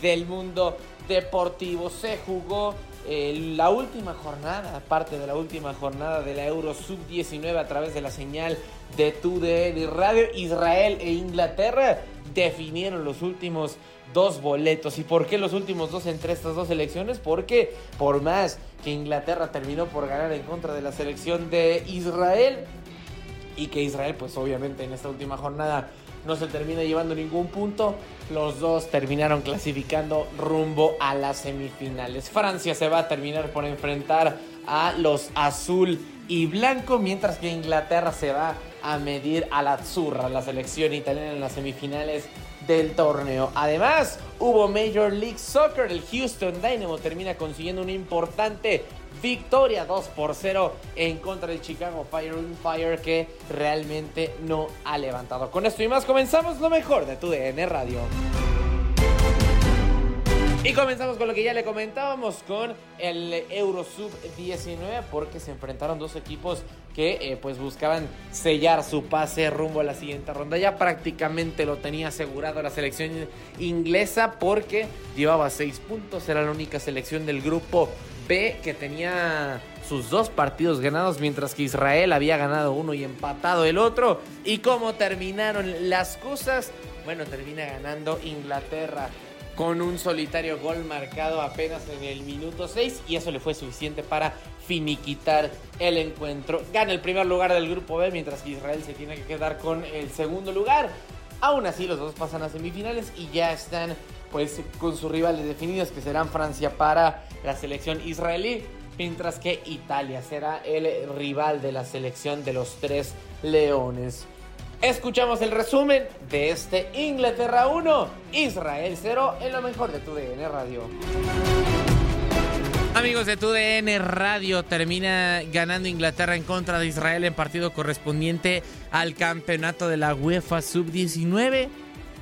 del mundo deportivo. Se jugó eh, la última jornada, parte de la última jornada de la Euro Sub-19 a través de la señal de TUDN Radio. Israel e Inglaterra definieron los últimos dos boletos. ¿Y por qué los últimos dos entre estas dos selecciones? Porque por más que Inglaterra terminó por ganar en contra de la selección de Israel y que Israel pues obviamente en esta última jornada no se termina llevando ningún punto, los dos terminaron clasificando rumbo a las semifinales. Francia se va a terminar por enfrentar a los azul y blanco, mientras que Inglaterra se va a medir a la Azzurra, la selección italiana en las semifinales del torneo. Además, hubo Major League Soccer. El Houston Dynamo termina consiguiendo una importante victoria 2 por 0 en contra del Chicago Fire Fire que realmente no ha levantado. Con esto y más comenzamos lo mejor de tu DN Radio. Y comenzamos con lo que ya le comentábamos con el Eurosub 19 porque se enfrentaron dos equipos que eh, pues buscaban sellar su pase rumbo a la siguiente ronda. Ya prácticamente lo tenía asegurado la selección inglesa porque llevaba 6 puntos, era la única selección del grupo B que tenía sus dos partidos ganados mientras que Israel había ganado uno y empatado el otro. ¿Y cómo terminaron las cosas? Bueno, termina ganando Inglaterra con un solitario gol marcado apenas en el minuto 6 y eso le fue suficiente para finiquitar el encuentro. Gana el primer lugar del grupo B mientras que Israel se tiene que quedar con el segundo lugar. Aún así los dos pasan a semifinales y ya están pues con sus rivales definidos que serán Francia para la selección israelí, mientras que Italia será el rival de la selección de los tres leones. Escuchamos el resumen de este Inglaterra 1, Israel 0 en lo mejor de tu DN Radio. Amigos de tu DN Radio, termina ganando Inglaterra en contra de Israel en partido correspondiente al campeonato de la UEFA Sub-19.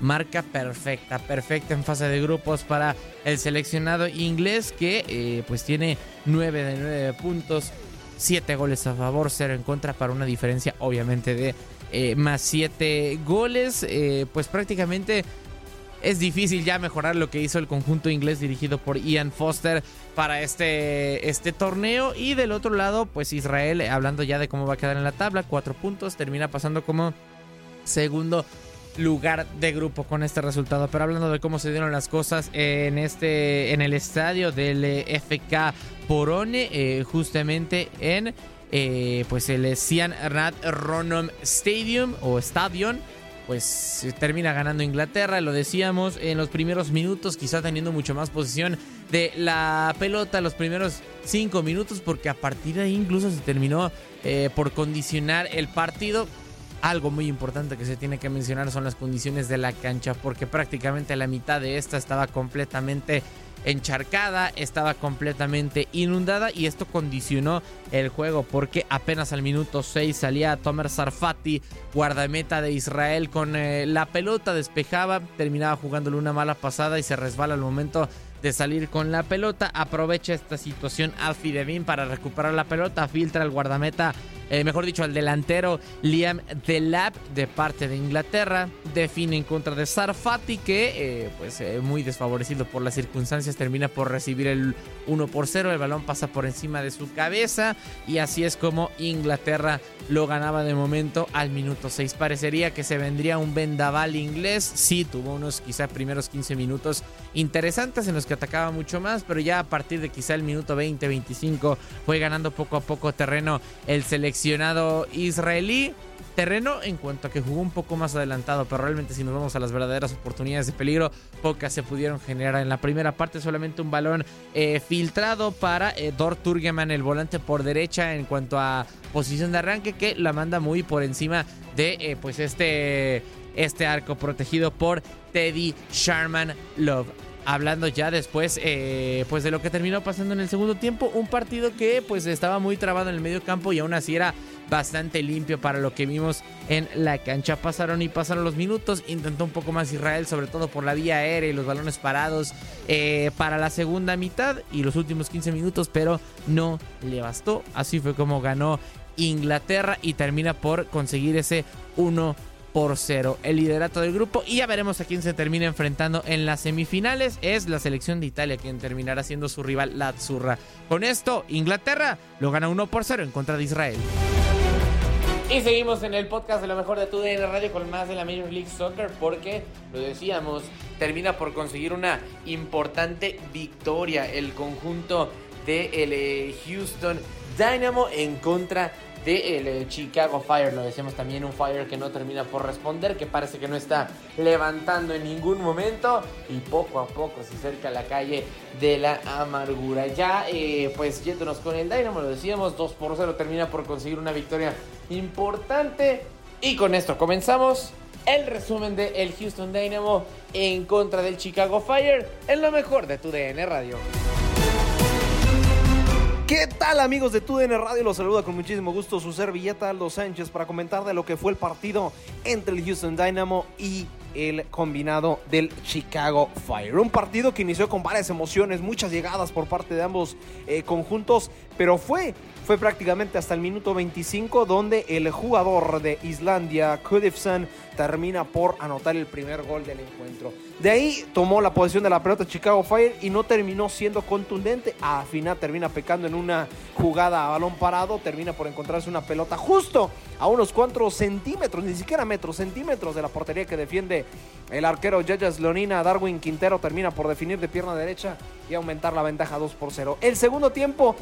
Marca perfecta, perfecta en fase de grupos para el seleccionado inglés que eh, pues tiene 9 de 9 puntos, 7 goles a favor, 0 en contra para una diferencia obviamente de eh, más 7 goles. Eh, pues prácticamente es difícil ya mejorar lo que hizo el conjunto inglés dirigido por Ian Foster para este, este torneo. Y del otro lado, pues Israel, hablando ya de cómo va a quedar en la tabla, cuatro puntos, termina pasando como segundo lugar de grupo con este resultado. Pero hablando de cómo se dieron las cosas en este en el estadio del eh, FK Porone, eh, justamente en eh, pues el Sian Rat Ronom Stadium o Stadium. Pues termina ganando Inglaterra, lo decíamos en los primeros minutos, quizá teniendo mucho más posición de la pelota, los primeros cinco minutos, porque a partir de ahí incluso se terminó por condicionar el partido algo muy importante que se tiene que mencionar son las condiciones de la cancha, porque prácticamente la mitad de esta estaba completamente encharcada, estaba completamente inundada y esto condicionó el juego porque apenas al minuto 6 salía Tomer Sarfati, guardameta de Israel, con eh, la pelota despejaba, terminaba jugándole una mala pasada y se resbala al momento de salir con la pelota. Aprovecha esta situación Alfie Devin para recuperar la pelota, filtra el guardameta eh, mejor dicho, al delantero Liam Delap de parte de Inglaterra. Define en contra de Sarfati, que, eh, pues, eh, muy desfavorecido por las circunstancias, termina por recibir el 1 por 0. El balón pasa por encima de su cabeza. Y así es como Inglaterra lo ganaba de momento al minuto 6. Parecería que se vendría un vendaval inglés. Sí, tuvo unos quizá primeros 15 minutos interesantes en los que atacaba mucho más, pero ya a partir de quizá el minuto 20-25 fue ganando poco a poco terreno el seleccionado israelí. Terreno en cuanto a que jugó un poco más adelantado, pero realmente si nos vamos a las verdaderas oportunidades de peligro, pocas se pudieron generar. En la primera parte solamente un balón eh, filtrado para eh, Dor Turgeman, el volante por derecha en cuanto a posición de arranque, que la manda muy por encima de eh, pues este, este arco protegido por Teddy Sharman Love hablando ya después eh, pues de lo que terminó pasando en el segundo tiempo un partido que pues estaba muy trabado en el medio campo y aún así era bastante limpio para lo que vimos en la cancha. Pasaron y pasaron los minutos intentó un poco más Israel sobre todo por la vía aérea y los balones parados eh, para la segunda mitad y los últimos 15 minutos pero no le bastó. Así fue como ganó Inglaterra y termina por conseguir ese 1 por cero el liderato del grupo y ya veremos a quién se termina enfrentando en las semifinales. Es la selección de Italia quien terminará siendo su rival, la Azzurra. Con esto, Inglaterra lo gana 1 por 0 en contra de Israel. Y seguimos en el podcast de lo mejor de tu DN Radio con más de la Major League Soccer porque, lo decíamos, termina por conseguir una importante victoria el conjunto de el eh, Houston Dynamo en contra del de Chicago Fire. Lo decíamos también, un Fire que no termina por responder, que parece que no está levantando en ningún momento y poco a poco se acerca a la calle de la amargura. Ya, eh, pues yéndonos con el Dynamo, lo decíamos, 2 por 0 termina por conseguir una victoria importante. Y con esto comenzamos el resumen de el Houston Dynamo en contra del Chicago Fire en lo mejor de tu DN Radio. ¿Qué tal amigos de TUDN Radio? Los saluda con muchísimo gusto su servilleta Aldo Sánchez para comentar de lo que fue el partido entre el Houston Dynamo y el combinado del Chicago Fire. Un partido que inició con varias emociones, muchas llegadas por parte de ambos eh, conjuntos, pero fue, fue prácticamente hasta el minuto 25 donde el jugador de Islandia, Kudifson, termina por anotar el primer gol del encuentro. De ahí tomó la posición de la pelota Chicago Fire y no terminó siendo contundente. A final termina pecando en una jugada a balón parado. Termina por encontrarse una pelota justo a unos cuantos centímetros, ni siquiera metros, centímetros de la portería que defiende el arquero Yaya Leonina. Darwin Quintero termina por definir de pierna derecha y aumentar la ventaja 2 por 0. El segundo tiempo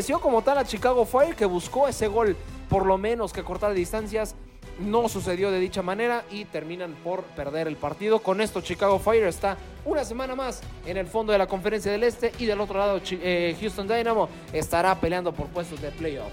favoreció como tal a Chicago Fire que buscó ese gol por lo menos que cortar distancias no sucedió de dicha manera y terminan por perder el partido. Con esto Chicago Fire está una semana más en el fondo de la conferencia del Este y del otro lado eh, Houston Dynamo estará peleando por puestos de playoff.